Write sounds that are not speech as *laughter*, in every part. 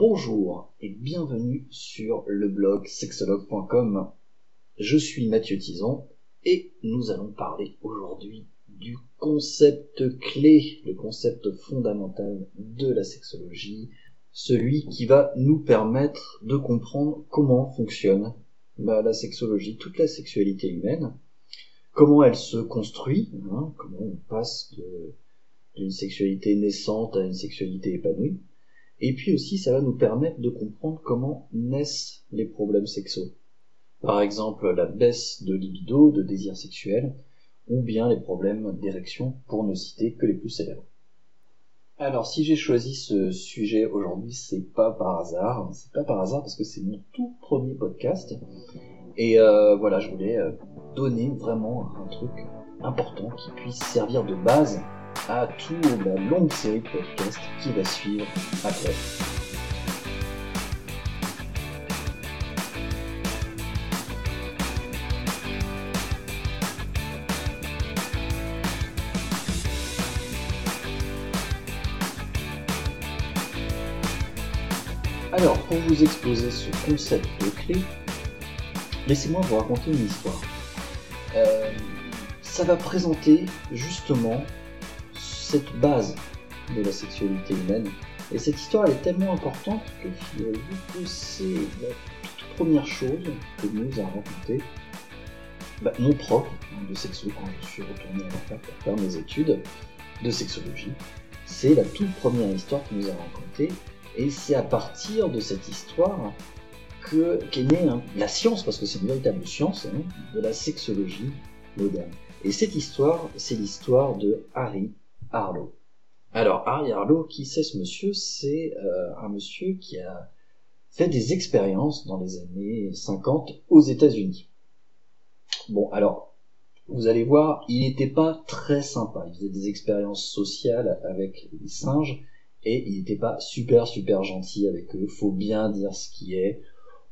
Bonjour et bienvenue sur le blog sexologue.com. Je suis Mathieu Tison et nous allons parler aujourd'hui du concept clé, le concept fondamental de la sexologie, celui qui va nous permettre de comprendre comment fonctionne bah, la sexologie, toute la sexualité humaine, comment elle se construit, hein, comment on passe d'une sexualité naissante à une sexualité épanouie, et puis aussi ça va nous permettre de comprendre comment naissent les problèmes sexuels. Par exemple la baisse de libido, de désir sexuel, ou bien les problèmes d'érection, pour ne citer que les plus célèbres. Alors, si j'ai choisi ce sujet aujourd'hui, c'est pas par hasard. C'est pas par hasard parce que c'est mon tout premier podcast. Et euh, voilà, je voulais euh, donner vraiment un truc important qui puisse servir de base à toute la longue série de podcasts qui va suivre après. Alors, pour vous exposer ce concept de clé, laissez-moi vous raconter une histoire. Euh, ça va présenter justement cette base de la sexualité humaine. Et cette histoire elle est tellement importante que que c'est la toute première chose que nous a raconté bah, mon prof de sexo quand je suis retourné à la pour faire mes études de sexologie. C'est la toute première histoire qu'il nous a racontée et c'est à partir de cette histoire que qu'est née hein, la science, parce que c'est une véritable science, hein, de la sexologie moderne. Et cette histoire, c'est l'histoire de Harry Harlow. Alors Harry Harlow, qui c'est ce monsieur? C'est euh, un monsieur qui a fait des expériences dans les années 50 aux États-Unis. Bon, alors, vous allez voir, il n'était pas très sympa. Il faisait des expériences sociales avec les singes, et il n'était pas super super gentil avec eux, faut bien dire ce qui est.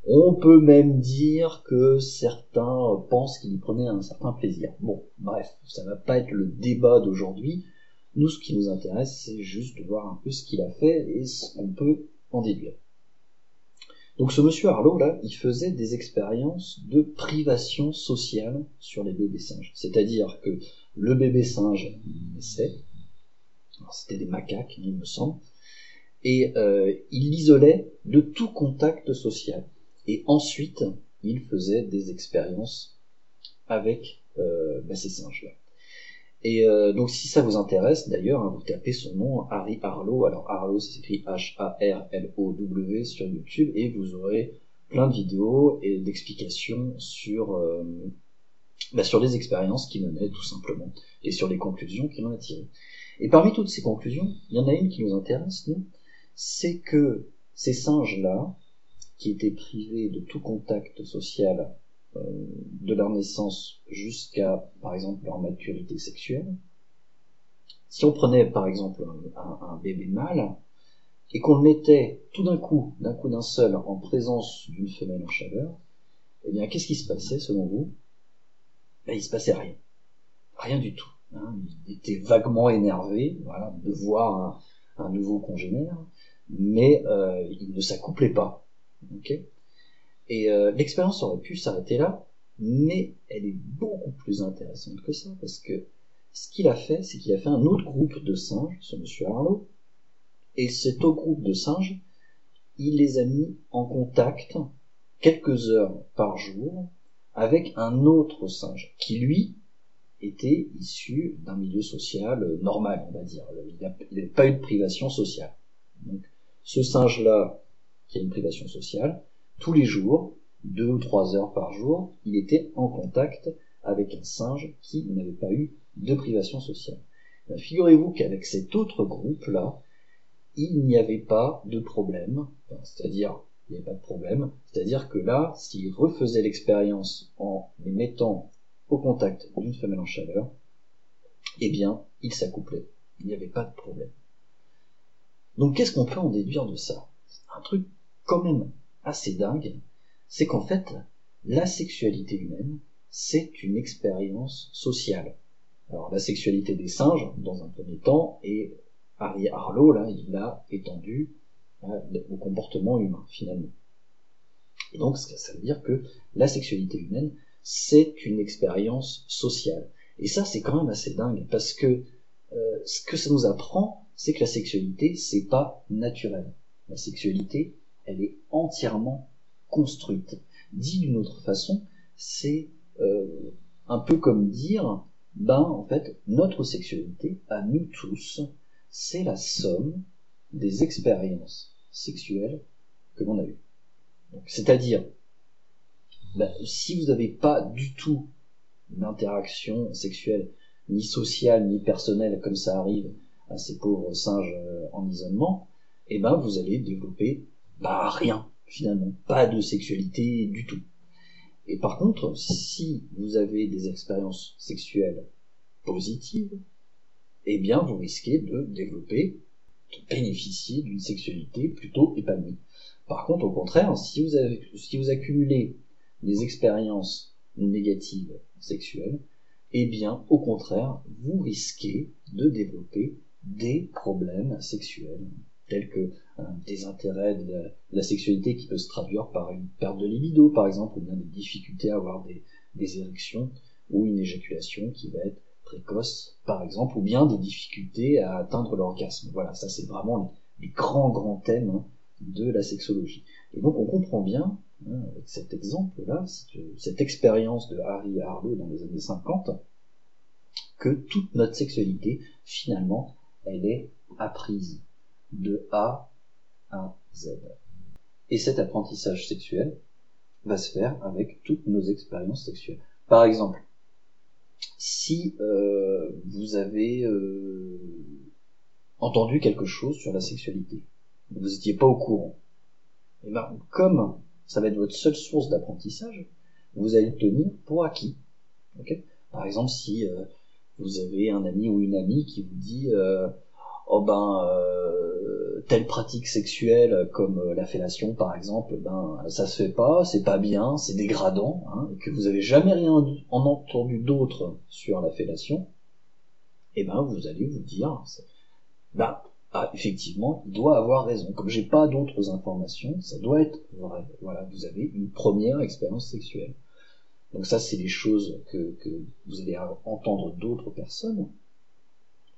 On peut même dire que certains pensent qu'il y prenait un certain plaisir. Bon, bref, ça va pas être le débat d'aujourd'hui. Nous, ce qui nous intéresse, c'est juste de voir un peu ce qu'il a fait et ce qu'on peut en déduire. Donc ce monsieur Harlow, là, il faisait des expériences de privation sociale sur les bébés singes. C'est-à-dire que le bébé singe naissait, c'était des macaques, il me semble, et euh, il l'isolait de tout contact social. Et ensuite, il faisait des expériences avec euh, bah, ces singes-là. Et euh, donc si ça vous intéresse, d'ailleurs, hein, vous tapez son nom, Harry Harlow. Alors Harlow, ça s'écrit H-A-R-L-O-W sur YouTube, et vous aurez plein de vidéos et d'explications sur bah, sur les expériences qu'il menait tout simplement, et sur les conclusions qu'il en a tirées. Et parmi toutes ces conclusions, il y en a une qui nous intéresse, nous, c'est que ces singes-là, qui étaient privés de tout contact social euh, de leur naissance jusqu'à, par exemple, leur maturité sexuelle, si on prenait, par exemple, un, bébé mâle, et qu'on le mettait tout d'un coup, d'un coup d'un seul, en présence d'une femelle en chaleur, eh bien, qu'est-ce qui se passait, selon vous? Ben, Il se passait rien. Rien du tout. Hein, il était vaguement énervé voilà, de voir un, nouveau congénère, mais euh, il ne s'accouplait pas. Et euh, l'expérience aurait pu s'arrêter là, mais elle est beaucoup plus intéressante que ça, parce que ce qu'il a fait, c'est qu'il a fait un autre groupe de singes, ce monsieur Harlow, et cet autre groupe de singes, il les a mis en contact quelques heures par jour avec un autre singe, qui lui était issu d'un milieu social euh, normal, on va dire. Il n'avait pas eu de privation sociale. Donc, ce singe-là, qui a une privation sociale, tous les jours, deux ou trois heures par jour, il était en contact avec un singe qui n'avait pas eu de privation sociale. Ben, figurez-vous qu'avec cet autre groupe-là, il n'y avait pas de problème, c'est-à-dire il n'y avait pas de problème, c'est-à-dire que là, s'il refaisait l'expérience en les mettant au contact d'une femelle en chaleur, eh bien, il s'accouplait. Il n'y avait pas de problème. Donc, qu'est-ce qu'on peut en déduire de ça? Un truc quand même assez dingue, c'est qu'en fait, la sexualité humaine, c'est une expérience sociale. Alors, la sexualité des singes, dans un premier temps, et Harry Harlow, là, il l'a étendu au comportement humain finalement. Et donc ça veut dire que la sexualité humaine, c'est une expérience sociale. Et ça, c'est quand même assez dingue, parce que euh, ce que ça nous apprend, c'est que la sexualité, c'est pas naturel. La sexualité, elle est entièrement construite. Dit d'une autre façon, c'est euh, un peu comme dire, ben en fait, notre sexualité, à nous tous, c'est la somme des expériences sexuelles que l'on a eues. C'est-à-dire, ben, si vous n'avez pas du tout d'interaction sexuelle, ni sociale, ni personnelle, comme ça arrive à ces pauvres singes euh, en isolement, eh ben vous allez développer bah rien finalement, pas de sexualité du tout. Et par contre, si vous avez des expériences sexuelles positives, eh bien vous risquez de développer, de bénéficier d'une sexualité plutôt épanouie. Par contre, au contraire, si vous, si vous accumulez des expériences négatives sexuelles, eh bien, au contraire, vous risquez de développer des problèmes sexuels, tels que un désintérêt de la, sexualité qui peut se traduire par une perte de libido, par exemple, ou bien des difficultés à avoir des, érections, ou une éjaculation qui va être précoce, par exemple, ou bien des difficultés à atteindre l'orgasme. Voilà, ça c'est vraiment les, grands, grands thèmes hein, de la sexologie. Et donc on comprend bien Hein, avec cet exemple-là, cette expérience de Harry Harlow dans les années 50, que toute notre sexualité, finalement, elle est apprise de A à Z. Et cet apprentissage sexuel va se faire avec toutes nos expériences sexuelles. Par exemple, si euh, vous avez euh, entendu quelque chose sur la sexualité, vous n'étiez pas au courant, et eh ben, comme ça va être votre seule source d'apprentissage, vous allez le tenir pour acquis. Par exemple, si euh, vous avez un ami ou une amie qui vous dit euh, oh ben euh, telle pratique sexuelle comme la fellation par exemple, ben ça se fait pas, c'est pas bien, c'est dégradant, hein, et que vous avez jamais rien en entendu d'autre sur la fellation, et eh ben vous allez vous dire ben ah, effectivement, il doit avoir raison. Comme j'ai pas d'autres informations, ça doit être vrai. Voilà, vous avez une première expérience sexuelle. Donc ça, c'est les choses que, que vous allez entendre d'autres personnes.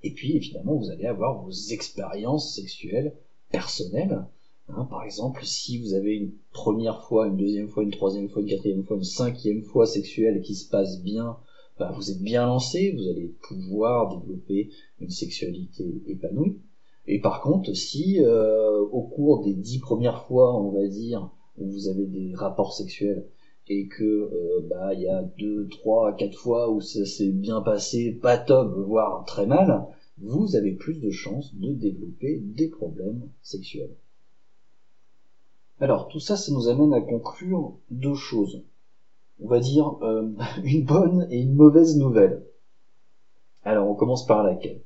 Et puis, évidemment, vous allez avoir vos expériences sexuelles personnelles. Hein, par exemple, si vous avez une première fois, une deuxième fois, une troisième fois, une quatrième fois, une cinquième fois sexuelle qui se passe bien, bah, vous êtes bien lancé, vous allez pouvoir développer une sexualité épanouie. Et par contre, si euh, au cours des dix premières fois, on va dire, vous avez des rapports sexuels, et que euh, bah il y a deux, trois, quatre fois où ça s'est bien passé, pas top, voire très mal, vous avez plus de chances de développer des problèmes sexuels. Alors tout ça, ça nous amène à conclure deux choses. On va dire euh, *laughs* une bonne et une mauvaise nouvelle. Alors on commence par laquelle?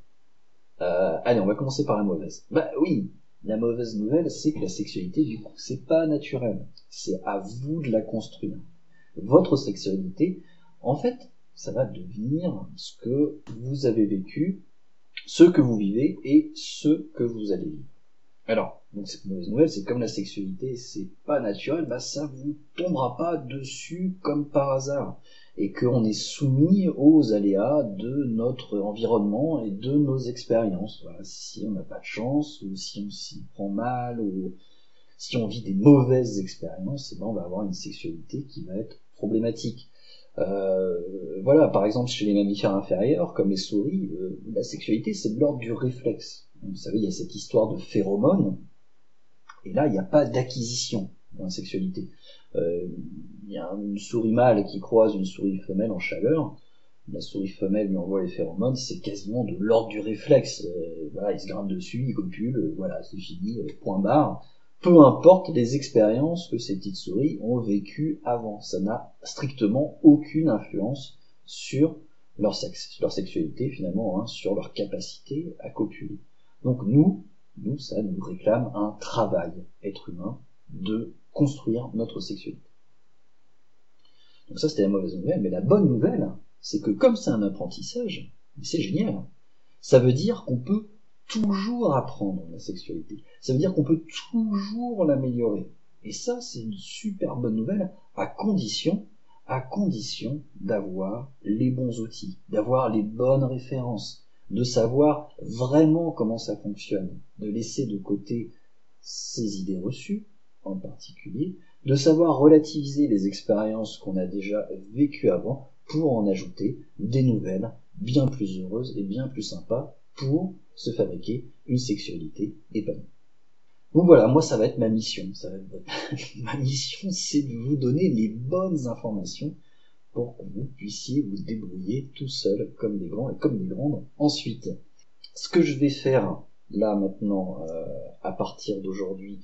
Euh, allez, on va commencer par la mauvaise. Bah oui, la mauvaise nouvelle, c'est que la sexualité, du coup, c'est pas naturel. C'est à vous de la construire. Votre sexualité, en fait, ça va devenir ce que vous avez vécu, ce que vous vivez et ce que vous allez vivre. Alors, donc cette mauvaise nouvelle, c'est comme la sexualité, c'est pas naturel, bah ça vous tombera pas dessus comme par hasard et qu'on est soumis aux aléas de notre environnement et de nos expériences. Voilà, si on n'a pas de chance, ou si on s'y prend mal, ou si on vit des mauvaises expériences, eh ben on va avoir une sexualité qui va être problématique. Euh, voilà, par exemple, chez les mammifères inférieurs, comme les souris, euh, la sexualité, c'est de l'ordre du réflexe. Vous savez, il y a cette histoire de phéromones, et là, il n'y a pas d'acquisition dans la sexualité. Euh, il y a une souris mâle qui croise une souris femelle en chaleur, la souris femelle lui envoie les phéromones, c'est quasiment de l'ordre du réflexe. Voilà, il se grimpe dessus, il copule, voilà, c'est fini, point barre. Peu importe les expériences que ces petites souris ont vécues avant, ça n'a strictement aucune influence sur leur, sexe, leur sexualité finalement, hein, sur leur capacité à copuler. Donc nous, nous, ça nous réclame un travail, être humain, de construire notre sexualité. Donc ça, c'était la mauvaise nouvelle. Mais la bonne nouvelle, c'est que comme c'est un apprentissage, c'est génial. Ça veut dire qu'on peut toujours apprendre la sexualité. Ça veut dire qu'on peut toujours l'améliorer. Et ça, c'est une super bonne nouvelle, à condition, à condition d'avoir les bons outils, d'avoir les bonnes références, de savoir vraiment comment ça fonctionne, de laisser de côté ses idées reçues, en particulier, de savoir relativiser les expériences qu'on a déjà vécues avant pour en ajouter des nouvelles bien plus heureuses et bien plus sympas pour se fabriquer une sexualité épanouie. Donc voilà, moi ça va être ma mission. *laughs* ma mission, c'est de vous donner les bonnes informations pour que vous puissiez vous débrouiller tout seul comme des grands et comme des grandes. Ensuite, ce que je vais faire là maintenant, euh, à partir d'aujourd'hui,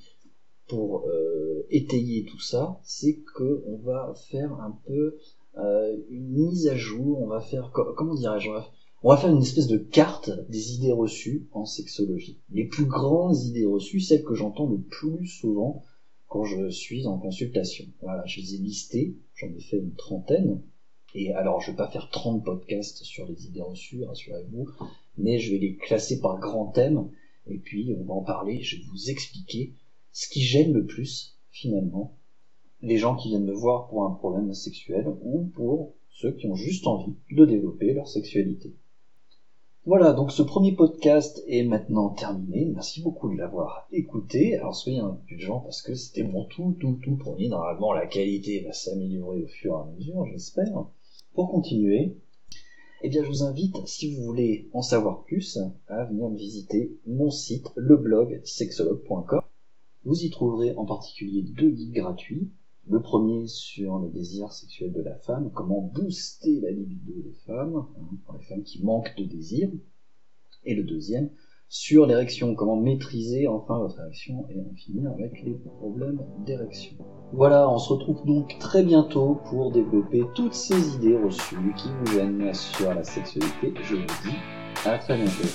pour euh, étayer tout ça, c'est que on va faire un peu euh, une mise à jour. On va faire comment dirais-je on va faire une espèce de carte des idées reçues en sexologie. Les plus grandes idées reçues, celles que j'entends le plus souvent quand je suis en consultation. Voilà, je les ai listées, j'en ai fait une trentaine. Et alors, je vais pas faire 30 podcasts sur les idées reçues, rassurez-vous, mais je vais les classer par grands thèmes, et puis on va en parler, je vais vous expliquer ce qui gêne le plus, finalement, les gens qui viennent me voir pour un problème sexuel, ou pour ceux qui ont juste envie de développer leur sexualité. Voilà, donc ce premier podcast est maintenant terminé. Merci beaucoup de l'avoir écouté. Alors soyez indulgents parce que c'était mon tout, tout, tout premier. Normalement, la qualité va s'améliorer au fur et à mesure, j'espère. Pour continuer, eh bien, je vous invite, si vous voulez en savoir plus, à venir visiter mon site, le blog sexologue.com. Vous y trouverez en particulier deux guides gratuits le premier sur le désir sexuel de la femme, comment booster la libido des femmes, hein, pour les femmes qui manquent de désir. Et le deuxième sur l'érection, comment maîtriser enfin votre érection et en finir avec les problèmes d'érection. Voilà, on se retrouve donc très bientôt pour développer toutes ces idées reçues qui vous gênent sur la sexualité. Je vous dis à très bientôt.